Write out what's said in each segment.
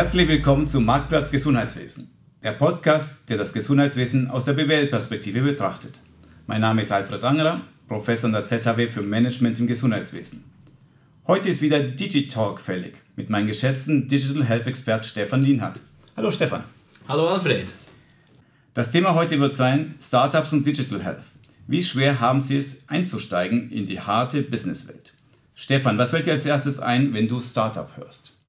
Herzlich willkommen zum Marktplatz Gesundheitswesen, der Podcast, der das Gesundheitswesen aus der BWL-Perspektive betrachtet. Mein Name ist Alfred Angerer, Professor an der ZHW für Management im Gesundheitswesen. Heute ist wieder Digitalk fällig mit meinem geschätzten Digital Health Expert Stefan Lienhardt. Hallo Stefan. Hallo Alfred. Das Thema heute wird sein Startups und Digital Health. Wie schwer haben Sie es einzusteigen in die harte Businesswelt? Stefan, was fällt dir als erstes ein, wenn du Startup hörst?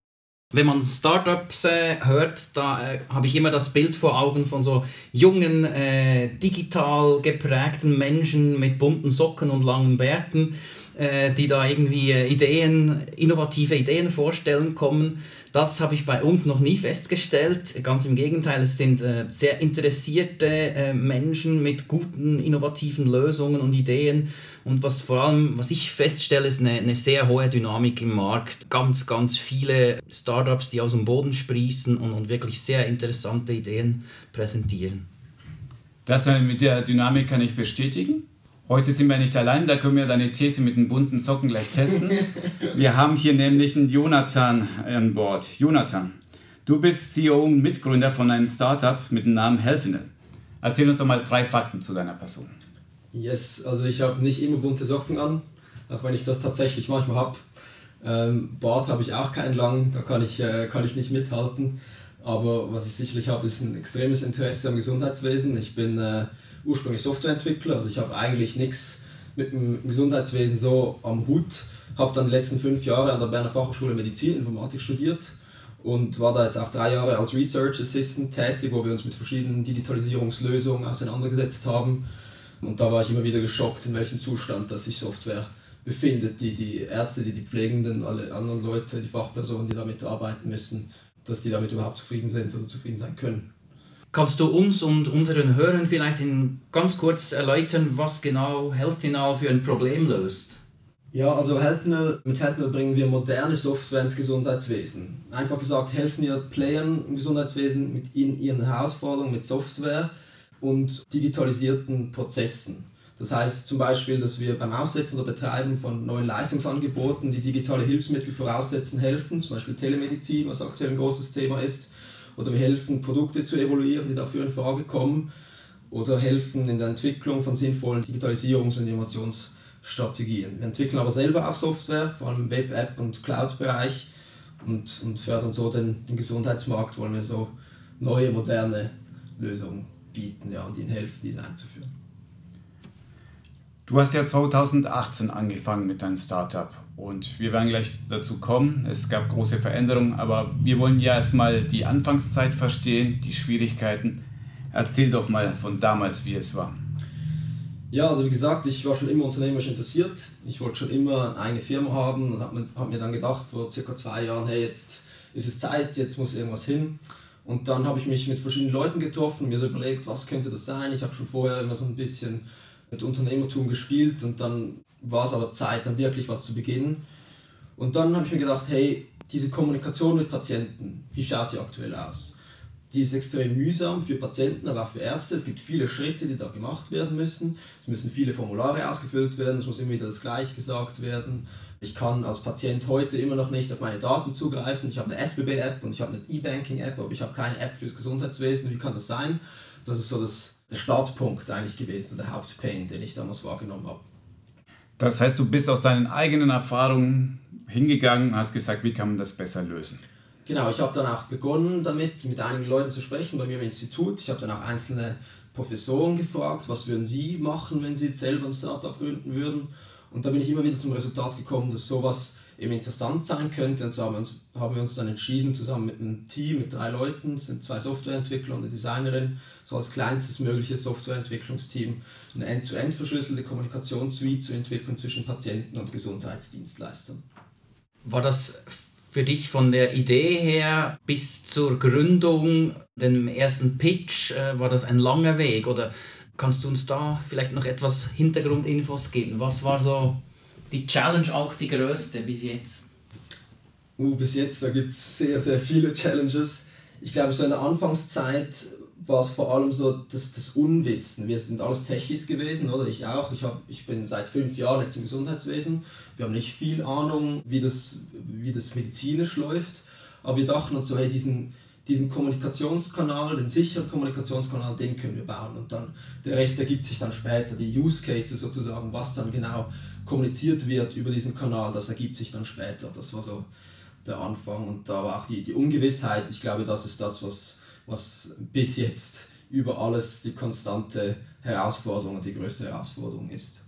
Wenn man Startups äh, hört, da äh, habe ich immer das Bild vor Augen von so jungen, äh, digital geprägten Menschen mit bunten Socken und langen Bärten, äh, die da irgendwie äh, Ideen, innovative Ideen vorstellen kommen. Das habe ich bei uns noch nie festgestellt. Ganz im Gegenteil, es sind äh, sehr interessierte Menschen mit guten, innovativen Lösungen und Ideen und was vor allem, was ich feststelle, ist eine, eine sehr hohe Dynamik im Markt. Ganz, ganz viele Startups, die aus dem Boden sprießen und, und wirklich sehr interessante Ideen präsentieren. Das mit der Dynamik kann ich bestätigen. Heute sind wir nicht allein, da können wir deine These mit den bunten Socken gleich testen. Wir haben hier nämlich einen Jonathan an Bord. Jonathan, du bist CEO und Mitgründer von einem Startup mit dem Namen Healthinel. Erzähl uns doch mal drei Fakten zu deiner Person. Yes, also ich habe nicht immer bunte Socken an, auch wenn ich das tatsächlich manchmal habe. Ähm, Bart habe ich auch keinen lang, da kann ich, äh, kann ich nicht mithalten. Aber was ich sicherlich habe, ist ein extremes Interesse am Gesundheitswesen. Ich bin äh, ursprünglich Softwareentwickler, also ich habe eigentlich nichts mit dem Gesundheitswesen so am Hut. Habe dann die letzten fünf Jahre an der Berner Fachhochschule Medizin, Informatik studiert und war da jetzt auch drei Jahre als Research Assistant tätig, wo wir uns mit verschiedenen Digitalisierungslösungen auseinandergesetzt haben und da war ich immer wieder geschockt, in welchem Zustand dass sich Software befindet, die die Ärzte, die die Pflegenden, alle anderen Leute, die Fachpersonen, die damit arbeiten müssen, dass die damit überhaupt zufrieden sind oder zufrieden sein können. Kannst du uns und unseren Hörern vielleicht in ganz kurz erläutern, was genau HealthNow für ein Problem löst? Ja, also HealthNow, mit HealthNow bringen wir moderne Software ins Gesundheitswesen. Einfach gesagt, helfen wir Playern im Gesundheitswesen mit in ihren Herausforderungen mit Software und digitalisierten Prozessen. Das heißt zum Beispiel, dass wir beim Aussetzen oder Betreiben von neuen Leistungsangeboten, die digitale Hilfsmittel voraussetzen, helfen, zum Beispiel Telemedizin, was aktuell ein großes Thema ist, oder wir helfen, Produkte zu evaluieren, die dafür in Frage kommen, oder helfen in der Entwicklung von sinnvollen Digitalisierungs- und Innovationsstrategien. Wir entwickeln aber selber auch Software, vor allem im Web-App- und Cloud-Bereich und, und fördern so den, den Gesundheitsmarkt, wollen wir so neue, moderne Lösungen bieten ja, und ihnen helfen, diese einzuführen. Du hast ja 2018 angefangen mit deinem Startup und wir werden gleich dazu kommen. Es gab große Veränderungen, aber wir wollen ja erstmal die Anfangszeit verstehen, die Schwierigkeiten. Erzähl doch mal von damals, wie es war. Ja, also wie gesagt, ich war schon immer unternehmerisch interessiert. Ich wollte schon immer eine eigene Firma haben und habe mir, hab mir dann gedacht, vor circa zwei Jahren, hey, jetzt ist es Zeit, jetzt muss irgendwas hin. Und dann habe ich mich mit verschiedenen Leuten getroffen und mir so überlegt, was könnte das sein. Ich habe schon vorher immer so ein bisschen mit Unternehmertum gespielt und dann war es aber Zeit, dann wirklich was zu beginnen. Und dann habe ich mir gedacht, hey, diese Kommunikation mit Patienten, wie schaut die aktuell aus? Die ist extrem mühsam für Patienten, aber auch für Ärzte. Es gibt viele Schritte, die da gemacht werden müssen. Es müssen viele Formulare ausgefüllt werden, es muss immer wieder das Gleiche gesagt werden. Ich kann als Patient heute immer noch nicht auf meine Daten zugreifen. Ich habe eine SBB-App und ich habe eine E-Banking-App, aber ich habe keine App fürs Gesundheitswesen. Wie kann das sein? Das ist so das, der Startpunkt eigentlich gewesen, der Hauptpain, den ich damals wahrgenommen habe. Das heißt, du bist aus deinen eigenen Erfahrungen hingegangen und hast gesagt, wie kann man das besser lösen? Genau, ich habe dann auch begonnen damit, mit einigen Leuten zu sprechen bei mir im Institut. Ich habe dann auch einzelne Professoren gefragt, was würden sie machen, wenn sie jetzt selber ein Startup gründen würden. Und da bin ich immer wieder zum Resultat gekommen, dass sowas eben interessant sein könnte. Und so haben wir uns, haben wir uns dann entschieden, zusammen mit einem Team, mit drei Leuten, sind zwei Softwareentwickler und eine Designerin, so als kleinstes mögliches Softwareentwicklungsteam eine end-zu-end verschlüsselte Kommunikationssuite zu entwickeln zwischen Patienten und Gesundheitsdienstleistern. War das für dich von der Idee her bis zur Gründung, dem ersten Pitch, äh, war das ein langer Weg oder Kannst du uns da vielleicht noch etwas Hintergrundinfos geben? Was war so die Challenge auch die größte bis jetzt? Uh, bis jetzt, da gibt es sehr, sehr viele Challenges. Ich glaube, so in der Anfangszeit war es vor allem so das, das Unwissen. Wir sind alles Techies gewesen, oder? Ich auch. Ich, hab, ich bin seit fünf Jahren jetzt im Gesundheitswesen. Wir haben nicht viel Ahnung, wie das, wie das medizinisch läuft. aber wir dachten uns so, hey, diesen, diesen Kommunikationskanal, den sicheren Kommunikationskanal, den können wir bauen. Und dann der Rest ergibt sich dann später, die Use Cases sozusagen, was dann genau kommuniziert wird über diesen Kanal, das ergibt sich dann später. Das war so der Anfang. Und da war auch die, die Ungewissheit, ich glaube, das ist das, was, was bis jetzt über alles die konstante Herausforderung und die größte Herausforderung ist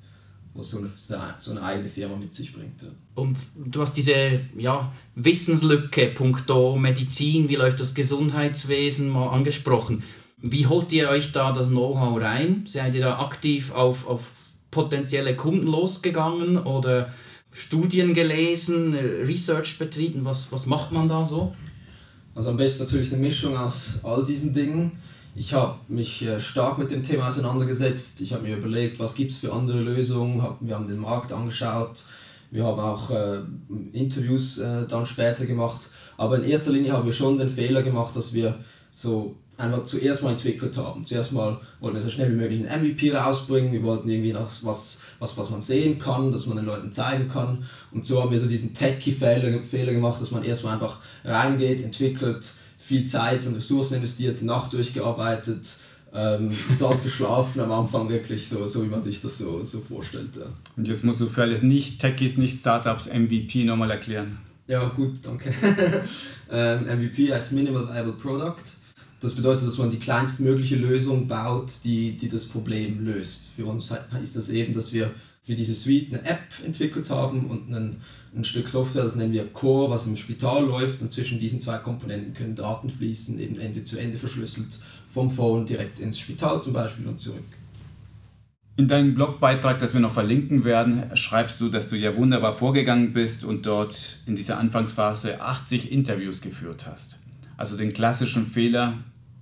was so eine, so eine eigene Firma mit sich bringt. Ja. Und du hast diese ja, Wissenslücke, punkto Medizin, wie läuft das Gesundheitswesen, mal angesprochen. Wie holt ihr euch da das Know-how rein? Seid ihr da aktiv auf, auf potenzielle Kunden losgegangen oder Studien gelesen, Research betrieben? Was, was macht man da so? Also am besten natürlich eine Mischung aus all diesen Dingen. Ich habe mich äh, stark mit dem Thema auseinandergesetzt. Ich habe mir überlegt, was gibt es für andere Lösungen. Wir haben den Markt angeschaut. Wir haben auch äh, Interviews äh, dann später gemacht. Aber in erster Linie haben wir schon den Fehler gemacht, dass wir so einfach zuerst mal entwickelt haben. Zuerst mal wollten wir so schnell wie möglich einen MVP rausbringen. Wir wollten irgendwie was, was, was man sehen kann, dass man den Leuten zeigen kann. Und so haben wir so diesen Techie-Fehler Fehler gemacht, dass man erstmal einfach reingeht, entwickelt, viel Zeit und Ressourcen investiert, die Nacht durchgearbeitet, ähm, dort geschlafen am Anfang wirklich so, so wie man sich das so, so vorstellt. Ja. Und jetzt musst du für alles Nicht-Techies, Nicht-Startups MVP nochmal erklären. Ja, gut, danke. ähm, MVP heißt Minimal Viable Product. Das bedeutet, dass man die kleinstmögliche Lösung baut, die, die das Problem löst. Für uns ist das eben, dass wir für diese Suite eine App entwickelt haben und einen ein Stück Software, das nennen wir Core, was im Spital läuft und zwischen diesen zwei Komponenten können Daten fließen, eben Ende zu Ende verschlüsselt, vom Phone direkt ins Spital zum Beispiel und zurück. In deinem Blogbeitrag, das wir noch verlinken werden, schreibst du, dass du ja wunderbar vorgegangen bist und dort in dieser Anfangsphase 80 Interviews geführt hast. Also den klassischen Fehler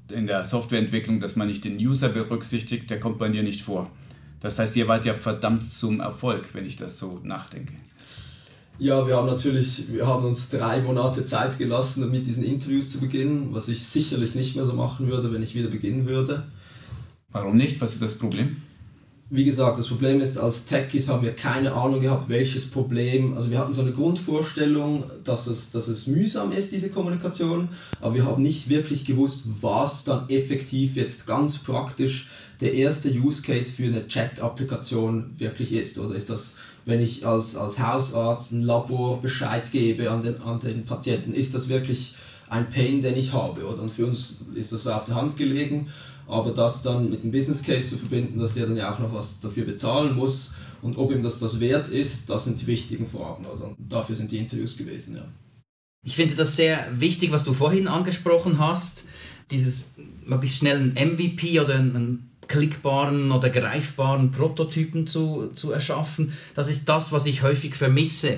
in der Softwareentwicklung, dass man nicht den User berücksichtigt, der kommt bei dir nicht vor. Das heißt, ihr wart ja verdammt zum Erfolg, wenn ich das so nachdenke. Ja, wir haben natürlich, wir haben uns drei Monate Zeit gelassen, um mit diesen Interviews zu beginnen, was ich sicherlich nicht mehr so machen würde, wenn ich wieder beginnen würde. Warum nicht? Was ist das Problem? Wie gesagt, das Problem ist, als Techies haben wir keine Ahnung gehabt, welches Problem, also wir hatten so eine Grundvorstellung, dass es, dass es mühsam ist, diese Kommunikation, aber wir haben nicht wirklich gewusst, was dann effektiv jetzt ganz praktisch der erste Use Case für eine Chat-Applikation wirklich ist. Oder ist das wenn ich als, als Hausarzt ein Labor Bescheid gebe an den, an den Patienten, ist das wirklich ein Pain, den ich habe. Oder? Und für uns ist das auf der Hand gelegen, aber das dann mit einem Business Case zu verbinden, dass der dann ja auch noch was dafür bezahlen muss und ob ihm das das wert ist, das sind die wichtigen Fragen. Oder? Und dafür sind die Interviews gewesen. Ja. Ich finde das sehr wichtig, was du vorhin angesprochen hast, dieses möglichst schnellen MVP oder ein klickbaren oder greifbaren Prototypen zu, zu erschaffen. Das ist das, was ich häufig vermisse,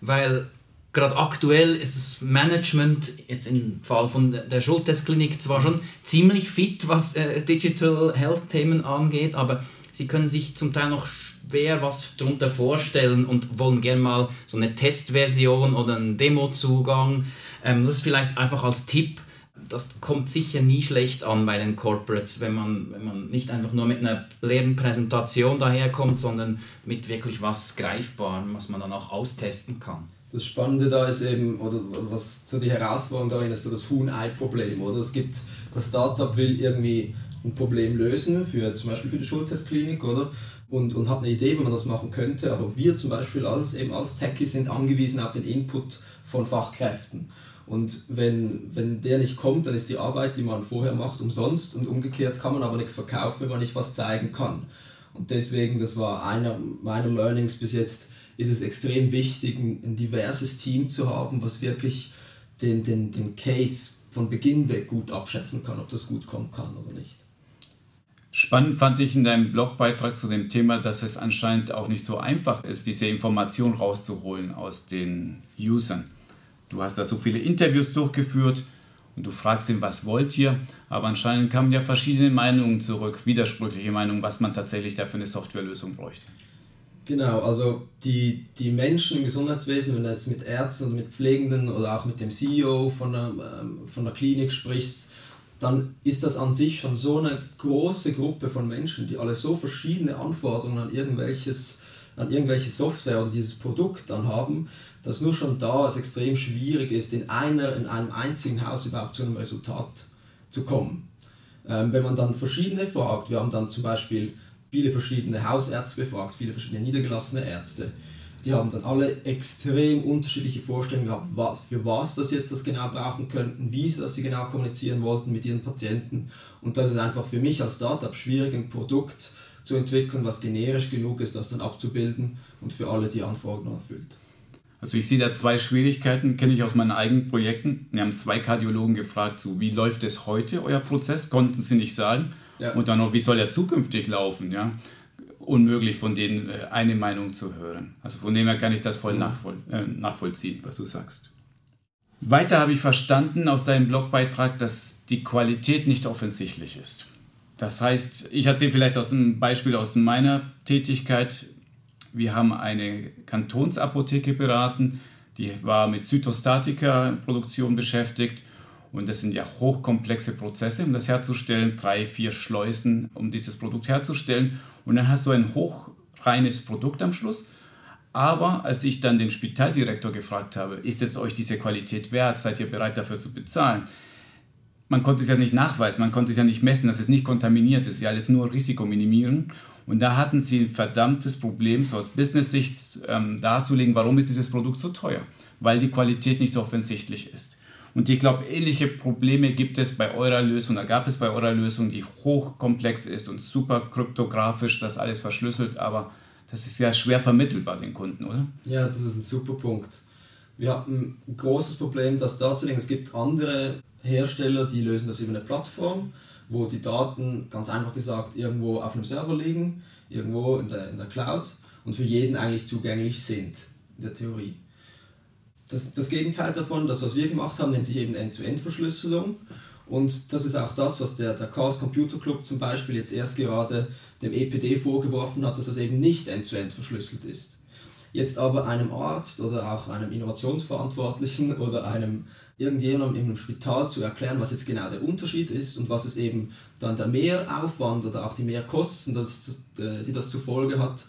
weil gerade aktuell ist das Management, jetzt im Fall von der Schultestklinik, zwar schon ziemlich fit, was äh, Digital Health Themen angeht, aber sie können sich zum Teil noch schwer was darunter vorstellen und wollen gerne mal so eine Testversion oder einen Demozugang. Ähm, das ist vielleicht einfach als Tipp das kommt sicher nie schlecht an bei den Corporates, wenn man, wenn man nicht einfach nur mit einer leeren Präsentation daherkommt, sondern mit wirklich was Greifbarem, was man dann auch austesten kann. Das Spannende da ist eben, oder was so die Herausforderung darin ist, so das Huhn-Ei-Problem, oder? Es gibt, das Startup will irgendwie ein Problem lösen, für, zum Beispiel für die Schultestklinik, oder? Und, und hat eine Idee, wie man das machen könnte, aber wir zum Beispiel als, eben als Techie sind angewiesen auf den Input von Fachkräften. Und wenn, wenn der nicht kommt, dann ist die Arbeit, die man vorher macht, umsonst und umgekehrt kann man aber nichts verkaufen, wenn man nicht was zeigen kann. Und deswegen, das war einer meiner Learnings bis jetzt, ist es extrem wichtig, ein, diverses Team zu haben, was wirklich den, den, den Case von Beginn weg gut abschätzen kann, ob das gut kommen kann oder nicht. Spannend fand ich in deinem Blogbeitrag zu dem Thema, dass es anscheinend auch nicht so einfach ist, diese Information rauszuholen aus den Usern. Du hast da so viele Interviews durchgeführt und du fragst ihn, was wollt ihr? Aber anscheinend kamen ja verschiedene Meinungen zurück, widersprüchliche Meinungen, was man tatsächlich da für eine Softwarelösung bräuchte. Genau, also die, die Menschen im Gesundheitswesen, wenn du jetzt mit Ärzten oder mit Pflegenden oder auch mit dem CEO von der, ähm, von der Klinik sprichst, dann ist das an sich schon so eine große Gruppe von Menschen, die alle so verschiedene Anforderungen an irgendwelches an irgendwelche Software oder dieses Produkt dann haben, dass nur schon da es extrem schwierig ist, in, einer, in einem einzigen Haus überhaupt zu einem Resultat zu kommen. Ähm, wenn man dann verschiedene fragt, wir haben dann zum Beispiel viele verschiedene Hausärzte befragt, viele verschiedene niedergelassene Ärzte, die haben dann alle extrem unterschiedliche Vorstellungen gehabt, was, für was das jetzt das genau brauchen könnten, wie sie das genau kommunizieren wollten mit ihren Patienten. Und das ist einfach für mich als Startup schwierig, ein Produkt zu entwickeln, was generisch genug ist, das dann abzubilden und für alle die Anforderungen erfüllt. Also ich sehe da zwei Schwierigkeiten, kenne ich aus meinen eigenen Projekten. Wir haben zwei Kardiologen gefragt, so wie läuft es heute, euer Prozess? Konnten sie nicht sagen. Ja. Und dann noch, wie soll er zukünftig laufen? Ja? Unmöglich von denen äh, eine Meinung zu hören. Also von dem her kann ich das voll mhm. nachvoll äh, nachvollziehen, was du sagst. Weiter habe ich verstanden aus deinem Blogbeitrag, dass die Qualität nicht offensichtlich ist. Das heißt, ich erzähle vielleicht aus einem Beispiel aus meiner Tätigkeit. Wir haben eine Kantonsapotheke beraten, die war mit Zytostatika-Produktion beschäftigt. Und das sind ja hochkomplexe Prozesse, um das herzustellen. Drei, vier Schleusen, um dieses Produkt herzustellen. Und dann hast du ein hochreines Produkt am Schluss. Aber als ich dann den Spitaldirektor gefragt habe, ist es euch diese Qualität wert? Seid ihr bereit dafür zu bezahlen? Man konnte es ja nicht nachweisen, man konnte es ja nicht messen, dass es nicht kontaminiert ist, ja alles nur Risikominimieren. Und da hatten sie ein verdammtes Problem, so aus Business-Sicht ähm, darzulegen, warum ist dieses Produkt so teuer? Weil die Qualität nicht so offensichtlich ist. Und ich glaube, ähnliche Probleme gibt es bei eurer Lösung, da gab es bei eurer Lösung, die hochkomplex ist und super kryptografisch, das alles verschlüsselt, aber das ist ja schwer vermittelbar den Kunden, oder? Ja, das ist ein super Punkt. Wir haben ein großes Problem, das darzulegen. Es gibt andere Hersteller, die lösen das über eine Plattform, wo die Daten ganz einfach gesagt irgendwo auf einem Server liegen, irgendwo in der, in der Cloud und für jeden eigentlich zugänglich sind, in der Theorie. Das, das Gegenteil davon, das was wir gemacht haben, nennt sich eben End-to-End-Verschlüsselung. Und das ist auch das, was der, der Chaos Computer Club zum Beispiel jetzt erst gerade dem EPD vorgeworfen hat, dass das eben nicht end-to-end -End verschlüsselt ist. Jetzt aber einem Arzt oder auch einem Innovationsverantwortlichen oder einem irgendjemandem im Spital zu erklären, was jetzt genau der Unterschied ist und was es eben dann der Mehraufwand oder auch die Mehrkosten, das, das, äh, die das zur Folge hat,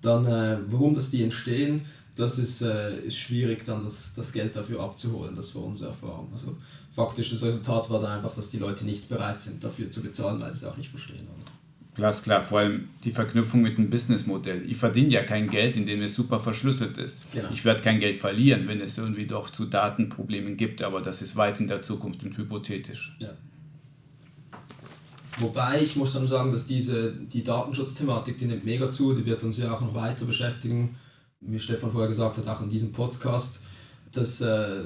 dann äh, warum das die entstehen, das ist, äh, ist schwierig, dann das, das Geld dafür abzuholen. Das war unsere Erfahrung. Also faktisch das Resultat war dann einfach, dass die Leute nicht bereit sind, dafür zu bezahlen, weil sie es auch nicht verstehen. Oder? Glasklar, vor allem die Verknüpfung mit dem Businessmodell. Ich verdiene ja kein Geld, indem es super verschlüsselt ist. Genau. Ich werde kein Geld verlieren, wenn es irgendwie doch zu Datenproblemen gibt, aber das ist weit in der Zukunft und hypothetisch. Ja. Wobei ich muss dann sagen, dass diese, die Datenschutzthematik, die nimmt mega zu, die wird uns ja auch noch weiter beschäftigen, wie Stefan vorher gesagt hat, auch in diesem Podcast dass, äh,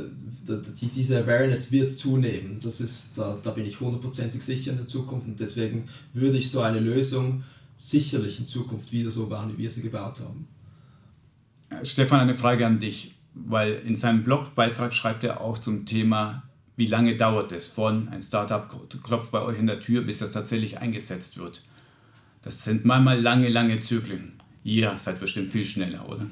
die, diese Awareness wird zunehmen. Das ist, da, da bin ich hundertprozentig sicher in der Zukunft und deswegen würde ich so eine Lösung sicherlich in Zukunft wieder so bauen, wie wir sie gebaut haben. Stefan, eine Frage an dich, weil in seinem Blogbeitrag schreibt er auch zum Thema, wie lange dauert es von ein Startup klopft bei euch in der Tür, bis das tatsächlich eingesetzt wird. Das sind manchmal lange, lange Zyklen. Ihr seid bestimmt viel schneller, oder?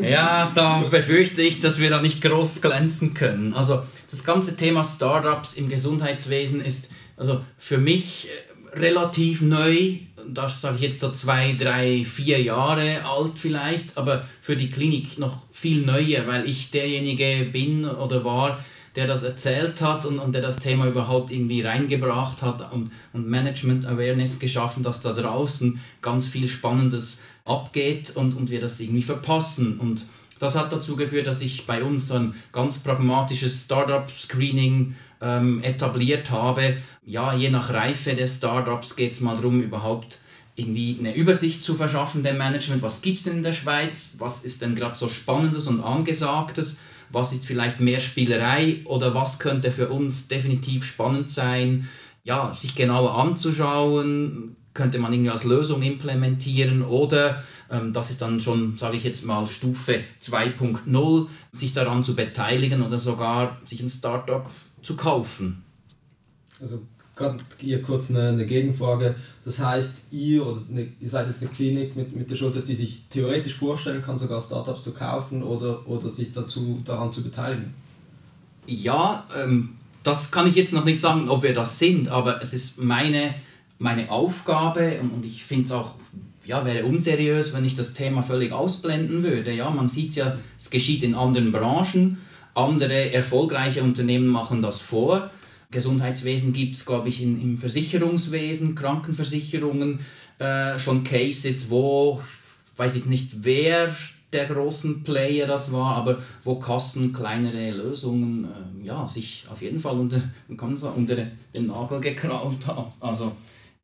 Ja, da befürchte ich, dass wir da nicht groß glänzen können. Also das ganze Thema Startups im Gesundheitswesen ist also für mich äh, relativ neu. Das sage ich jetzt so zwei, drei, vier Jahre alt vielleicht, aber für die Klinik noch viel neuer, weil ich derjenige bin oder war, der das erzählt hat und, und der das Thema überhaupt irgendwie reingebracht hat und, und Management Awareness geschaffen, dass da draußen ganz viel Spannendes abgeht und, und wir das irgendwie verpassen. Und das hat dazu geführt, dass ich bei uns so ein ganz pragmatisches Startup-Screening ähm, etabliert habe. Ja, je nach Reife des Startups geht es mal darum, überhaupt irgendwie eine Übersicht zu verschaffen dem Management. Was gibt es in der Schweiz? Was ist denn gerade so Spannendes und Angesagtes? Was ist vielleicht mehr Spielerei oder was könnte für uns definitiv spannend sein? Ja, sich genauer anzuschauen, könnte man irgendwie als Lösung implementieren oder ähm, das ist dann schon, sage ich jetzt mal, Stufe 2.0, sich daran zu beteiligen oder sogar sich ein Startup zu kaufen. Also hier kurz eine, eine, Gegenfrage. Das heißt, ihr oder eine, ihr seid jetzt eine Klinik mit, mit der Schulter, die sich theoretisch vorstellen kann, sogar Startups zu kaufen oder, oder sich dazu, daran zu beteiligen? Ja, ähm, das kann ich jetzt noch nicht sagen, ob wir das sind, aber es ist meine meine Aufgabe und, ich finde es auch ja, wäre unseriös, wenn ich das Thema völlig ausblenden würde. Ja, man sieht ja, es geschieht in anderen Branchen. Andere erfolgreiche Unternehmen machen das vor. Gesundheitswesen gibt es, glaube ich, in, im Versicherungswesen, Krankenversicherungen äh, schon Cases, wo, weiß ich nicht, wer der großen Player das war, aber wo Kassen kleinere Lösungen äh, ja, sich auf jeden Fall unter, unter den Nagel gekraut haben. Also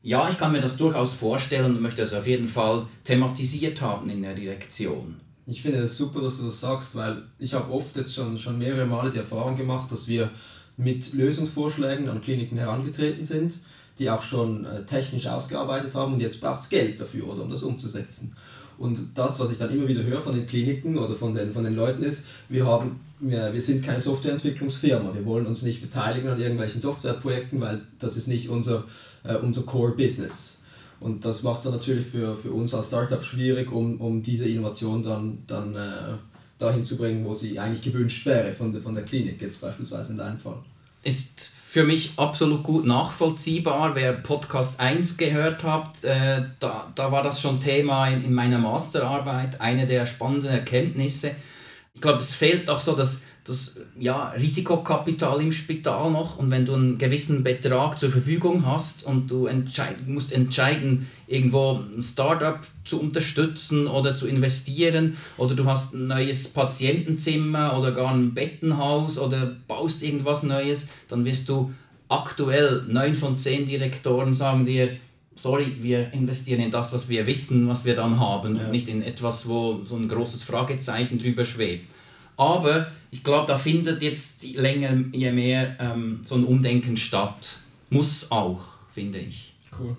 ja, ich kann mir das durchaus vorstellen und möchte es auf jeden Fall thematisiert haben in der Direktion. Ich finde es super, dass du das sagst, weil ich habe oft jetzt schon, schon mehrere Male die Erfahrung gemacht, dass wir mit Lösungsvorschlägen an Kliniken herangetreten sind, die auch schon äh, technisch ausgearbeitet haben und jetzt braucht es Geld dafür, oder, um das umzusetzen. Und das, was ich dann immer wieder höre von den Kliniken oder von den, von den Leuten ist, wir, haben, wir sind keine Softwareentwicklungsfirma, wir wollen uns nicht beteiligen an irgendwelchen Softwareprojekten, weil das ist nicht unser, äh, unser Core-Business. Und das macht es natürlich für, für uns als Startup schwierig, um, um diese Innovation dann, dann äh, dahin zu bringen, wo sie eigentlich gewünscht wäre von der, von der Klinik, jetzt beispielsweise in deinem Fall. Ist für mich absolut gut nachvollziehbar. Wer Podcast 1 gehört hat, äh, da, da war das schon Thema in, in meiner Masterarbeit, eine der spannenden Erkenntnisse. Ich glaube, es fehlt auch so das das ja, Risikokapital im Spital noch und wenn du einen gewissen Betrag zur Verfügung hast und du entscheid musst entscheiden, irgendwo ein Startup zu unterstützen oder zu investieren oder du hast ein neues Patientenzimmer oder gar ein Bettenhaus oder baust irgendwas Neues, dann wirst du aktuell neun von zehn Direktoren sagen dir, sorry, wir investieren in das, was wir wissen, was wir dann haben, ja. nicht in etwas, wo so ein großes Fragezeichen drüber schwebt. Aber ich glaube, da findet jetzt länger je mehr ähm, so ein Umdenken statt. Muss auch, finde ich. Cool.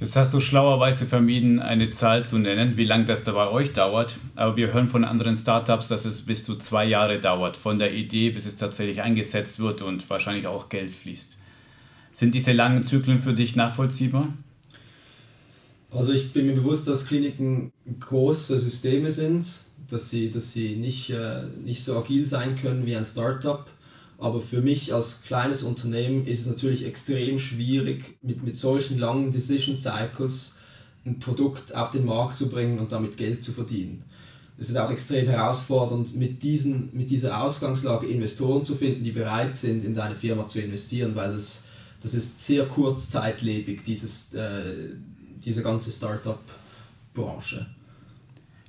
Jetzt hast du schlauerweise vermieden, eine Zahl zu nennen, wie lange das da bei euch dauert. Aber wir hören von anderen Startups, dass es bis zu zwei Jahre dauert, von der Idee bis es tatsächlich eingesetzt wird und wahrscheinlich auch Geld fließt. Sind diese langen Zyklen für dich nachvollziehbar? Also ich bin mir bewusst, dass Kliniken große Systeme sind dass sie, dass sie nicht, äh, nicht so agil sein können wie ein Startup. Aber für mich als kleines Unternehmen ist es natürlich extrem schwierig, mit, mit solchen langen Decision Cycles ein Produkt auf den Markt zu bringen und damit Geld zu verdienen. Es ist auch extrem herausfordernd, mit, diesen, mit dieser Ausgangslage Investoren zu finden, die bereit sind, in deine Firma zu investieren, weil das, das ist sehr kurzzeitlebig, dieses, äh, diese ganze Startup-Branche.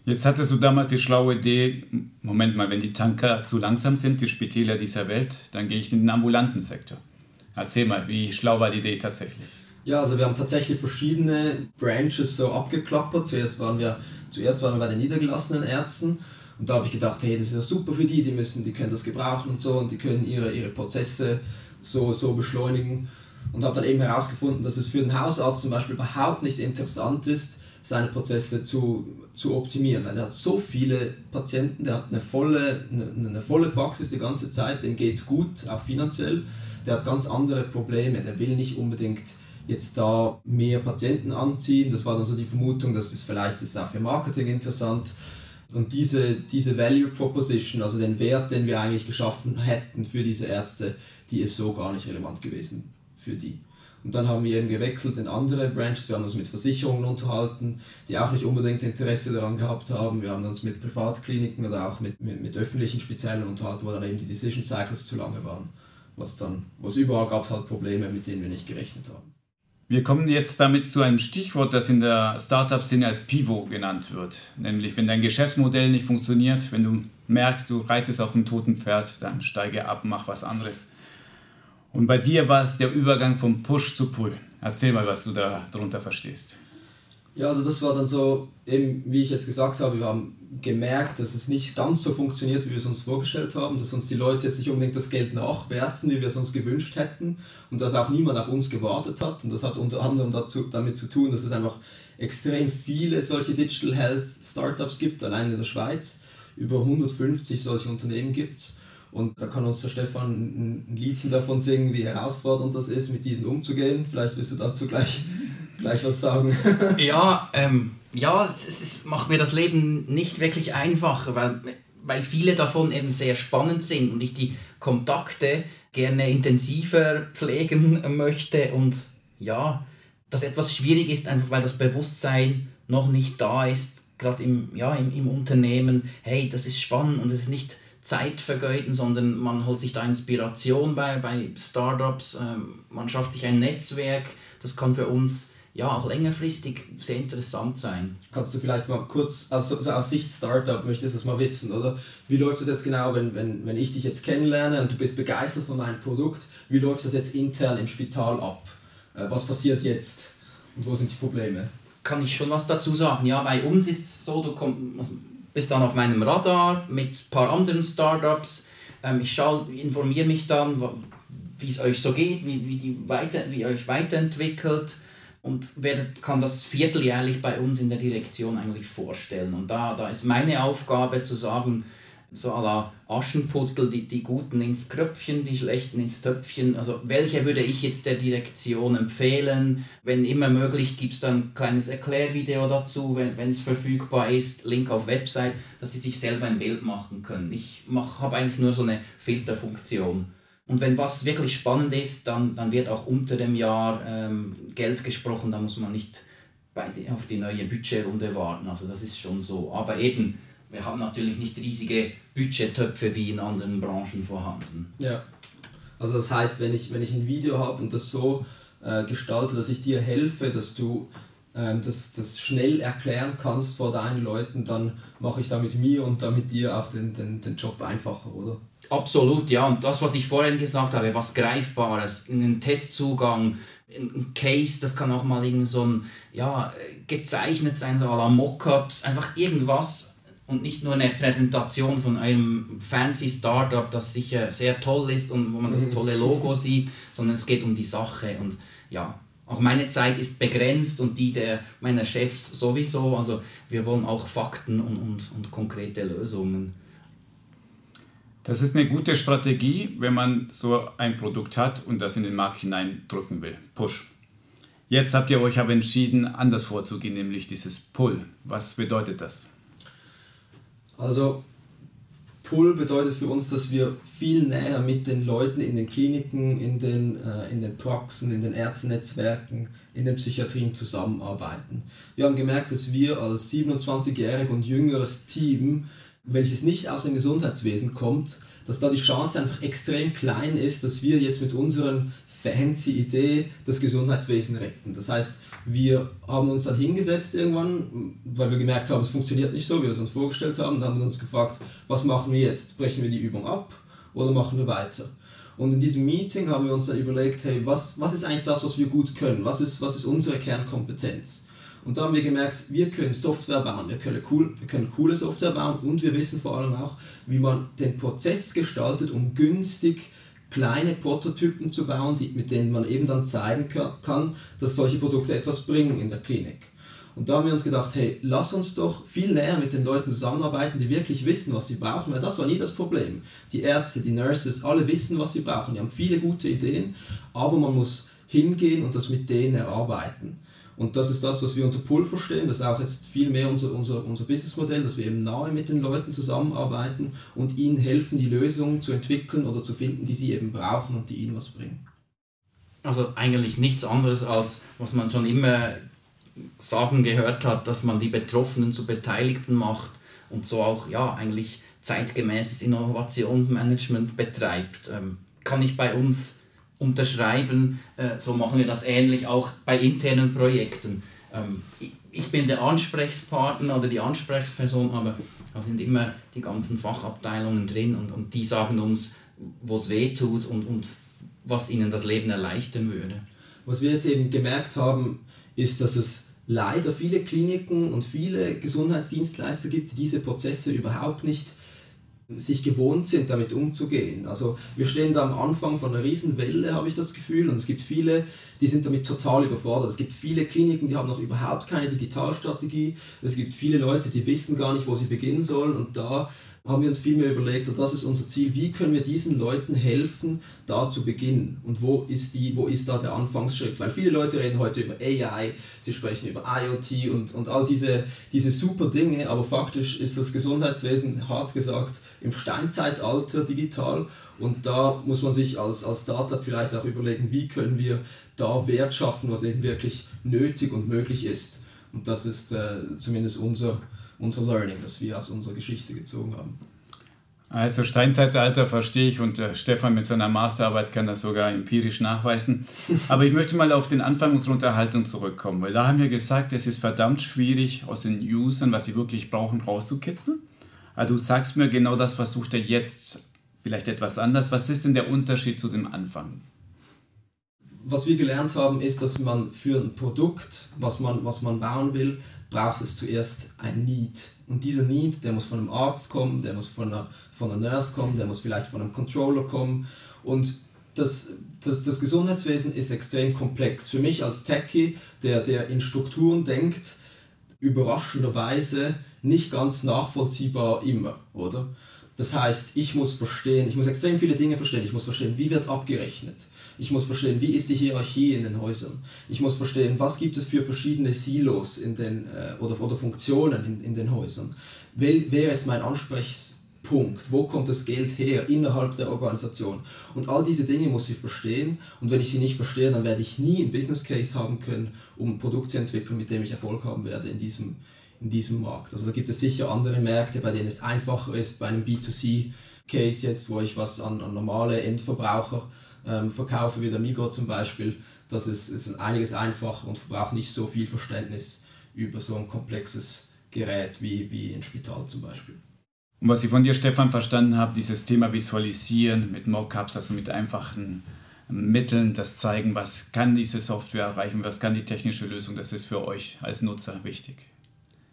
Jetzt hattest du damals die schlaue Idee, Moment mal, wenn die Tanker zu langsam sind, die Spitäler dieser Welt, dann gehe ich in den ambulanten Sektor. Erzähl mal, wie schlau war die Idee tatsächlich? Ja, also wir haben tatsächlich verschiedene Branches so abgeklappert. Zuerst waren wir, zuerst waren wir bei den niedergelassenen Ärzten und da habe ich gedacht, hey, das ist ja super für die, die müssen, die können das gebrauchen und so und die können ihre, ihre Prozesse so, so beschleunigen und habe dann eben herausgefunden, dass es für den Hausarzt zum Beispiel überhaupt nicht interessant ist, seine Prozesse zu, zu optimieren. Er hat so viele Patienten, der hat eine volle, eine, eine volle Praxis die ganze Zeit, dem geht es gut, auch finanziell. Der hat ganz andere Probleme, der will nicht unbedingt jetzt da mehr Patienten anziehen. Das war dann so die Vermutung, dass das vielleicht ist auch für Marketing interessant. Und diese, diese Value Proposition, also den Wert, den wir eigentlich geschaffen hätten für diese Ärzte, die ist so gar nicht relevant gewesen für die. Und dann haben wir eben gewechselt in andere Branches. Wir haben uns mit Versicherungen unterhalten, die auch nicht unbedingt Interesse daran gehabt haben. Wir haben uns mit Privatkliniken oder auch mit, mit, mit öffentlichen Spitälern unterhalten, wo dann eben die Decision Cycles zu lange waren. Was dann, was überall gab es halt Probleme, mit denen wir nicht gerechnet haben. Wir kommen jetzt damit zu einem Stichwort, das in der Startup-Szene als Pivot genannt wird. Nämlich, wenn dein Geschäftsmodell nicht funktioniert, wenn du merkst, du reitest auf einem toten Pferd, dann steige ab, mach was anderes. Und bei dir war es der Übergang vom Push zu Pull. Erzähl mal, was du da darunter verstehst. Ja, also das war dann so, eben wie ich jetzt gesagt habe, wir haben gemerkt, dass es nicht ganz so funktioniert, wie wir es uns vorgestellt haben, dass uns die Leute jetzt nicht unbedingt das Geld nachwerfen, wie wir es uns gewünscht hätten und dass auch niemand auf uns gewartet hat. Und das hat unter anderem dazu, damit zu tun, dass es einfach extrem viele solche Digital Health Startups gibt, allein in der Schweiz. Über 150 solche Unternehmen gibt es. Und da kann uns der Stefan ein Liedchen davon singen, wie herausfordernd das ist, mit diesen umzugehen. Vielleicht willst du dazu gleich, gleich was sagen. ja, ähm, ja es, es, macht mir das Leben nicht wirklich einfacher, weil, weil viele davon eben sehr spannend sind und ich die Kontakte gerne intensiver pflegen möchte. Und ja, das etwas schwierig ist, einfach weil das Bewusstsein noch nicht da ist, gerade im, ja, im, im Unternehmen, hey, das ist spannend und es ist nicht Zeit vergeuden, sondern man holt sich da Inspiration bei, bei Startups, ähm, man schafft sich ein Netzwerk, das kann für uns ja auch längerfristig sehr interessant sein. Kannst du vielleicht mal kurz, also so aus Sicht Startup, möchtest du das mal wissen, oder? Wie läuft das jetzt genau, wenn, wenn, wenn ich dich jetzt kennenlerne und du bist begeistert von meinem Produkt, wie läuft das jetzt intern im Spital ab? Äh, was passiert jetzt und wo sind die Probleme? Kann ich schon was dazu sagen? Ja, bei uns ist es so, du kommst bist dann auf meinem Radar mit ein paar anderen Startups. Ähm, ich informiere mich dann, wie es euch so geht, wie, wie, die weiter, wie euch weiterentwickelt und werde, kann das vierteljährlich bei uns in der Direktion eigentlich vorstellen. Und da, da ist meine Aufgabe zu sagen, so à la Aschenputtel, die, die Guten ins Kröpfchen, die Schlechten ins Töpfchen. Also welche würde ich jetzt der Direktion empfehlen? Wenn immer möglich, gibt es dann ein kleines Erklärvideo dazu, wenn, es verfügbar ist, Link auf Website, dass sie sich selber ein Bild machen können. Ich habe eigentlich nur so eine Filterfunktion. Und wenn was wirklich spannend ist, dann, dann wird auch unter dem Jahr ähm, Geld gesprochen, da muss man nicht bei auf die neue Budgetrunde warten. Also das ist schon so. Aber eben, wir haben natürlich nicht riesige Budgettöpfe wie in anderen Branchen vorhanden. Ja. Also das heißt, wenn ich, wenn ich ein Video habe und das so äh, gestalte, dass ich dir helfe, dass du ähm, das, das schnell erklären kannst vor deinen Leuten, dann mache ich damit mir und damit dir auch den, den, den Job einfacher, oder? Absolut, ja. Und das, was ich vorhin gesagt habe, was Greifbares, einen Testzugang, ein Case, das kann auch mal irgend so ein, ja, gezeichnet sein, so à la Mockups, einfach irgendwas, und nicht nur eine Präsentation von einem fancy Startup, das sicher sehr toll ist und wo man das mhm. tolle Logo sieht, sondern es geht um die Sache und ja, auch meine Zeit ist begrenzt und die der meiner Chefs sowieso. Also wir wollen auch Fakten und, und, und konkrete Lösungen. Das ist eine gute Strategie, wenn man so ein Produkt hat und das in den Markt hineindrücken will. Push. Jetzt habt ihr euch aber entschieden, anders vorzugehen, nämlich dieses Pull. Was bedeutet das? Also Pull bedeutet für uns, dass wir viel näher mit den Leuten in den Kliniken, in den, äh, in den Praxen, in den Ärztennetzwerken, in den Psychiatrien zusammenarbeiten. Wir haben gemerkt, dass wir als 27-jährig und jüngeres Team, welches nicht aus dem Gesundheitswesen kommt, dass da die Chance einfach extrem klein ist, dass wir jetzt mit unseren fancy Idee das Gesundheitswesen retten. Das heißt, wir haben uns dann hingesetzt irgendwann, weil wir gemerkt haben, es funktioniert nicht so, wie wir es uns vorgestellt haben. Dann haben wir uns gefragt, was machen wir jetzt? Brechen wir die Übung ab oder machen wir weiter? Und in diesem Meeting haben wir uns dann überlegt, hey, was, was ist eigentlich das, was wir gut können? Was ist, was ist unsere Kernkompetenz? Und da haben wir gemerkt, wir können Software bauen, wir können, cool, wir können coole Software bauen und wir wissen vor allem auch, wie man den Prozess gestaltet, um günstig kleine Prototypen zu bauen, die, mit denen man eben dann zeigen kann, dass solche Produkte etwas bringen in der Klinik. Und da haben wir uns gedacht, hey, lass uns doch viel näher mit den Leuten zusammenarbeiten, die wirklich wissen, was sie brauchen, weil das war nie das Problem. Die Ärzte, die Nurses, alle wissen, was sie brauchen, die haben viele gute Ideen, aber man muss hingehen und das mit denen erarbeiten. Und das ist das, was wir unter Pull verstehen. Das ist auch jetzt viel mehr unser, unser, unser Businessmodell, dass wir eben nahe mit den Leuten zusammenarbeiten und ihnen helfen, die Lösungen zu entwickeln oder zu finden, die sie eben brauchen und die ihnen was bringen. Also eigentlich nichts anderes als, was man schon immer sagen gehört hat, dass man die Betroffenen zu Beteiligten macht und so auch ja eigentlich zeitgemäßes Innovationsmanagement betreibt. Ähm, kann ich bei uns unterschreiben. Äh, so machen wir das ähnlich auch bei internen Projekten. Ähm, ich bin der Ansprechpartner oder die Ansprechperson, aber da sind immer die ganzen Fachabteilungen drin und, und die sagen uns, wo es weh tut und, und was ihnen das Leben erleichtern würde. Was wir jetzt eben gemerkt haben, ist, dass es leider viele Kliniken und viele Gesundheitsdienstleister gibt, die diese Prozesse überhaupt nicht sich gewohnt sind, damit umzugehen. Also wir stehen da am Anfang von einer Riesenwelle, habe ich das Gefühl, und es gibt viele, die sind damit total überfordert. Es gibt viele Kliniken, die haben noch überhaupt keine Digitalstrategie. Es gibt viele Leute, die wissen gar nicht, wo sie beginnen sollen und da haben wir uns viel mehr überlegt, und das ist unser Ziel, wie können wir diesen Leuten helfen, da zu beginnen und wo ist, die, wo ist da der Anfangsschritt? Weil viele Leute reden heute über AI, sie sprechen über IoT und, und all diese, diese super Dinge, aber faktisch ist das Gesundheitswesen, hart gesagt, im Steinzeitalter digital und da muss man sich als, als Startup vielleicht auch überlegen, wie können wir da Wert schaffen, was eben wirklich nötig und möglich ist. Und das ist äh, zumindest unser unser Learning, das wir aus unserer Geschichte gezogen haben. Also Steinzeitalter verstehe ich und äh, Stefan mit seiner Masterarbeit kann das sogar empirisch nachweisen. Aber ich möchte mal auf den Anfang unserer Unterhaltung zurückkommen, weil da haben wir gesagt, es ist verdammt schwierig, aus den Usern, was sie wirklich brauchen, rauszukitzeln. Aber du sagst mir genau das, versucht er jetzt vielleicht etwas anders. Was ist denn der Unterschied zu dem Anfang? Was wir gelernt haben, ist, dass man für ein Produkt, was man, was man bauen will, braucht es zuerst ein Need. Und dieser Need, der muss von einem Arzt kommen, der muss von einer, von einer Nurse kommen, der muss vielleicht von einem Controller kommen. Und das, das, das Gesundheitswesen ist extrem komplex. Für mich als Techie, der, der in Strukturen denkt, überraschenderweise nicht ganz nachvollziehbar immer, oder? Das heißt, ich muss verstehen, ich muss extrem viele Dinge verstehen. Ich muss verstehen, wie wird abgerechnet ich muss verstehen, wie ist die Hierarchie in den Häusern. Ich muss verstehen, was gibt es für verschiedene Silos in den, äh, oder, oder Funktionen in, in den Häusern. Wer, wer ist mein Ansprechpunkt? Wo kommt das Geld her innerhalb der Organisation? Und all diese Dinge muss ich verstehen. Und wenn ich sie nicht verstehe, dann werde ich nie einen Business Case haben können, um ein Produkt zu entwickeln, mit dem ich Erfolg haben werde in diesem, in diesem Markt. Also da gibt es sicher andere Märkte, bei denen es einfacher ist, bei einem B2C-Case jetzt, wo ich was an, an normale Endverbraucher ähm, verkaufe, wie der Migros zum Beispiel, das ist, ist einiges einfacher und verbraucht nicht so viel Verständnis über so ein komplexes Gerät wie, wie ein Spital zum Beispiel. Und was ich von dir, Stefan, verstanden habe, dieses Thema Visualisieren mit Mockups, also mit einfachen Mitteln, das zeigen, was kann diese Software erreichen, was kann die technische Lösung, das ist für euch als Nutzer wichtig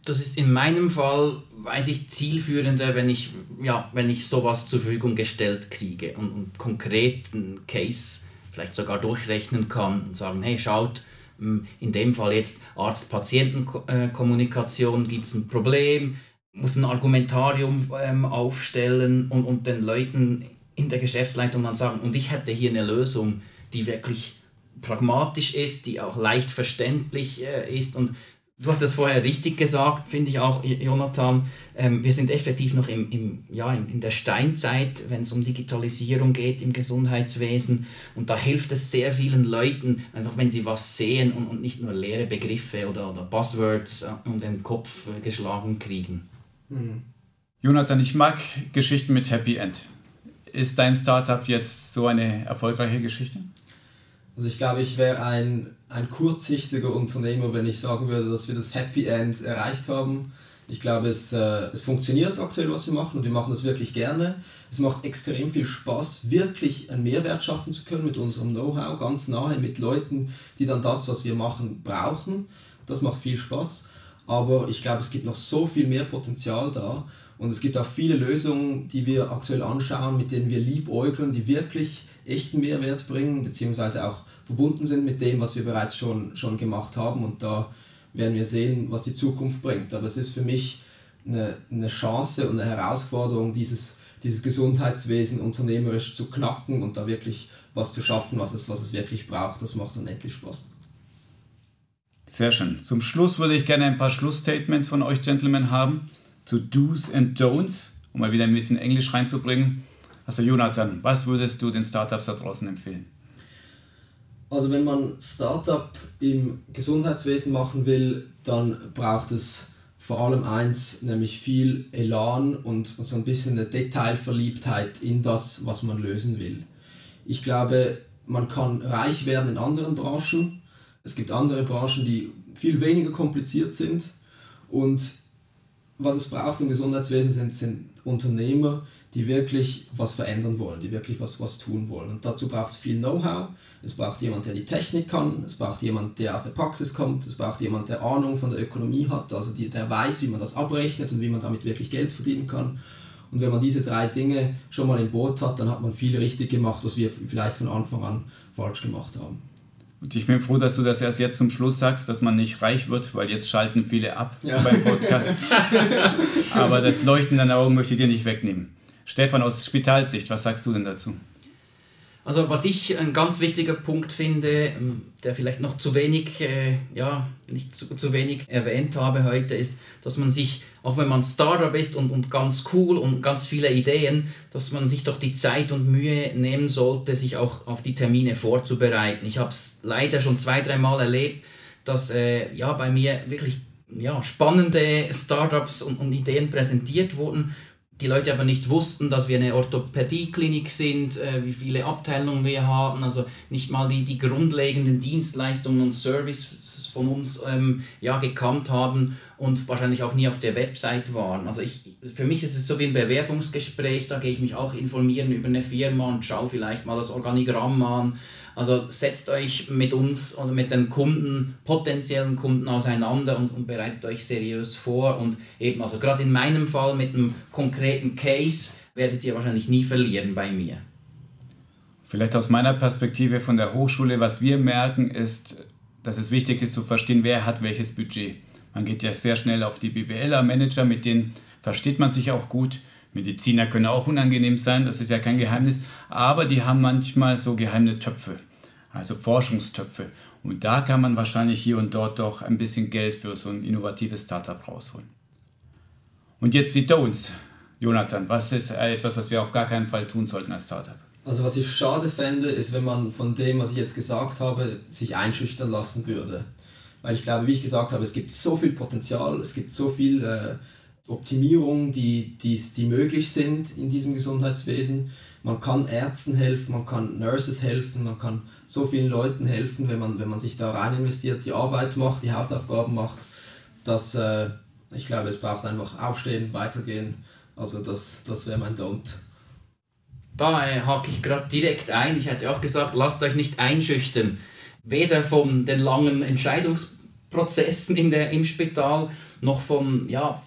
das ist in meinem Fall, weiß ich, zielführender, wenn ich, ja, wenn ich sowas zur Verfügung gestellt kriege und, und konkret einen Case vielleicht sogar durchrechnen kann und sagen, hey, schaut, hm, in dem Fall jetzt Arzt-Patienten-Kommunikation, gibt es ein Problem, muss ein Argumentarium ähm, aufstellen und, und den Leuten in der Geschäftsleitung dann sagen, und ich hätte hier eine Lösung, die wirklich pragmatisch ist, die auch leicht verständlich äh, ist und Du hast das vorher richtig gesagt, finde ich auch, Jonathan. Ähm, wir sind effektiv noch im, im, ja, in der Steinzeit, wenn es um Digitalisierung geht im Gesundheitswesen. Und da hilft es sehr vielen Leuten, einfach wenn sie was sehen und, und nicht nur leere Begriffe oder, oder Buzzwords äh, um den Kopf äh, geschlagen kriegen. Mhm. Jonathan, ich mag Geschichten mit Happy End. Ist dein Startup jetzt so eine erfolgreiche Geschichte? Also ich glaube, ich wäre ein, ein kurzsichtiger Unternehmer, wenn ich sagen würde, dass wir das Happy End erreicht haben. Ich glaube, es, äh, es funktioniert aktuell, was wir machen und wir machen das wirklich gerne. Es macht extrem viel Spaß, wirklich einen Mehrwert schaffen zu können mit unserem Know-how, ganz nahe mit Leuten, die dann das, was wir machen, brauchen. Das macht viel Spaß. Aber ich glaube, es gibt noch so viel mehr Potenzial da. Und es gibt auch viele Lösungen, die wir aktuell anschauen, mit denen wir liebäugeln, die wirklich echten Mehrwert bringen, beziehungsweise auch verbunden sind mit dem, was wir bereits schon, schon gemacht haben. Und da werden wir sehen, was die Zukunft bringt. Aber es ist für mich eine, eine Chance und eine Herausforderung, dieses, dieses Gesundheitswesen unternehmerisch zu knacken und da wirklich was zu schaffen, was es, was es wirklich braucht. Das macht unendlich Spaß. Sehr schön. Zum Schluss würde ich gerne ein paar Schlussstatements von euch Gentlemen haben zu Do's and Don'ts, um mal wieder ein bisschen Englisch reinzubringen. Also Jonathan, was würdest du den Startups da draußen empfehlen? Also wenn man Startup im Gesundheitswesen machen will, dann braucht es vor allem eins, nämlich viel Elan und so ein bisschen eine Detailverliebtheit in das, was man lösen will. Ich glaube, man kann reich werden in anderen Branchen. Es gibt andere Branchen, die viel weniger kompliziert sind. Und was es braucht im Gesundheitswesen sind, sind Unternehmer, die wirklich was verändern wollen, die wirklich was, was tun wollen. Und dazu braucht es viel Know-how, es braucht jemand, der die Technik kann, es braucht jemand, der aus der Praxis kommt, es braucht jemand, der Ahnung von der Ökonomie hat, also die, der weiß, wie man das abrechnet und wie man damit wirklich Geld verdienen kann. Und wenn man diese drei Dinge schon mal im Boot hat, dann hat man viel richtig gemacht, was wir vielleicht von Anfang an falsch gemacht haben. Und ich bin froh, dass du das erst jetzt zum Schluss sagst, dass man nicht reich wird, weil jetzt schalten viele ab ja. beim Podcast. Aber das Leuchten deiner Augen möchte ich dir nicht wegnehmen. Stefan, aus Spitalsicht, was sagst du denn dazu? Also was ich ein ganz wichtiger Punkt finde, ähm, der vielleicht noch zu wenig, äh, ja, nicht zu, zu wenig erwähnt habe heute, ist, dass man sich, auch wenn man Startup ist und, und ganz cool und ganz viele Ideen, dass man sich doch die Zeit und Mühe nehmen sollte, sich auch auf die Termine vorzubereiten. Ich habe es leider schon zwei, dreimal erlebt, dass äh, ja, bei mir wirklich ja, spannende Startups und, und Ideen präsentiert wurden die Leute aber nicht wussten, dass wir eine Orthopädieklinik sind, äh, wie viele Abteilungen wir haben, also nicht mal die, die grundlegenden Dienstleistungen und Services von uns ähm, ja, gekannt haben und wahrscheinlich auch nie auf der Website waren. Also ich, für mich ist es so wie ein Bewerbungsgespräch, da gehe ich mich auch informieren über eine Firma und schaue vielleicht mal das Organigramm an also setzt euch mit uns oder mit den Kunden, potenziellen Kunden auseinander und, und bereitet euch seriös vor. Und eben, also gerade in meinem Fall mit einem konkreten Case werdet ihr wahrscheinlich nie verlieren bei mir. Vielleicht aus meiner Perspektive von der Hochschule, was wir merken, ist, dass es wichtig ist zu verstehen, wer hat welches Budget. Man geht ja sehr schnell auf die BWLer-Manager, mit denen versteht man sich auch gut. Mediziner können auch unangenehm sein, das ist ja kein Geheimnis, aber die haben manchmal so geheime Töpfe, also Forschungstöpfe. Und da kann man wahrscheinlich hier und dort doch ein bisschen Geld für so ein innovatives Startup rausholen. Und jetzt die Don'ts. Jonathan, was ist etwas, was wir auf gar keinen Fall tun sollten als Startup? Also was ich schade fände, ist, wenn man von dem, was ich jetzt gesagt habe, sich einschüchtern lassen würde. Weil ich glaube, wie ich gesagt habe, es gibt so viel Potenzial, es gibt so viel äh, Optimierungen, die, die, die möglich sind in diesem Gesundheitswesen. Man kann Ärzten helfen, man kann Nurses helfen, man kann so vielen Leuten helfen, wenn man, wenn man sich da rein investiert, die Arbeit macht, die Hausaufgaben macht. Das, äh, ich glaube, es braucht einfach aufstehen, weitergehen. Also das, das wäre mein Don't. Da hake ich gerade direkt ein. Ich hätte auch gesagt, lasst euch nicht einschüchtern. Weder von den langen Entscheidungsprozessen in der, im Spital noch vom, ja,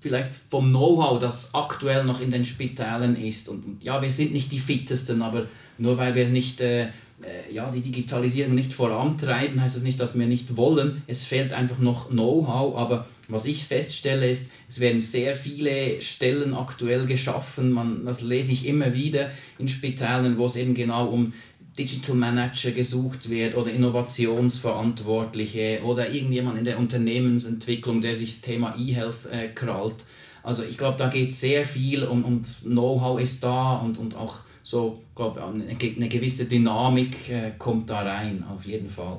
vielleicht vom Know-how, das aktuell noch in den Spitalen ist. Und ja, wir sind nicht die fittesten, aber nur weil wir nicht äh, äh, ja, die Digitalisierung nicht vorantreiben, heißt das nicht, dass wir nicht wollen. Es fehlt einfach noch Know-how, aber was ich feststelle ist, es werden sehr viele Stellen aktuell geschaffen, man, das lese ich immer wieder in Spitalen, wo es eben genau um Digital Manager gesucht wird oder Innovationsverantwortliche oder irgendjemand in der Unternehmensentwicklung, der sich das Thema E-Health äh, krallt. Also ich glaube, da geht sehr viel und, und Know-how ist da und, und auch so, glaube eine, gewisse Dynamik äh, kommt da rein, auf jeden Fall.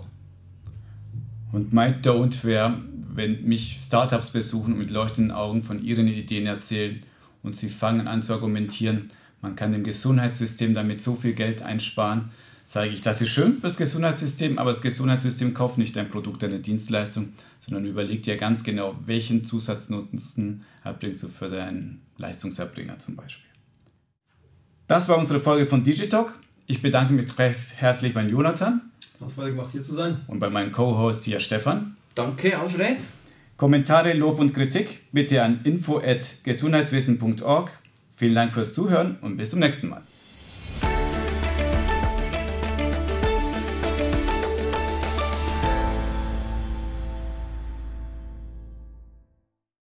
Und mein Don't wäre, wenn mich Startups besuchen und mit leuchtenden Augen von ihren Ideen erzählen und sie fangen an zu argumentieren, man kann dem Gesundheitssystem damit so viel Geld einsparen, sage ich, das ist schön fürs Gesundheitssystem, aber das Gesundheitssystem kauft nicht ein Produkt, eine Dienstleistung, sondern überlegt ja ganz genau, welchen Zusatznutzen erbringst du für deinen Leistungserbringer zum Beispiel. Das war unsere Folge von Digitalk. Ich bedanke mich recht herzlich bei Jonathan. Hat Freude gemacht, hier zu sein. Und bei meinem Co-Host hier Stefan. Danke, Alfred. Kommentare, Lob und Kritik bitte an info.gesundheitswissen.org. Vielen Dank fürs Zuhören und bis zum nächsten Mal.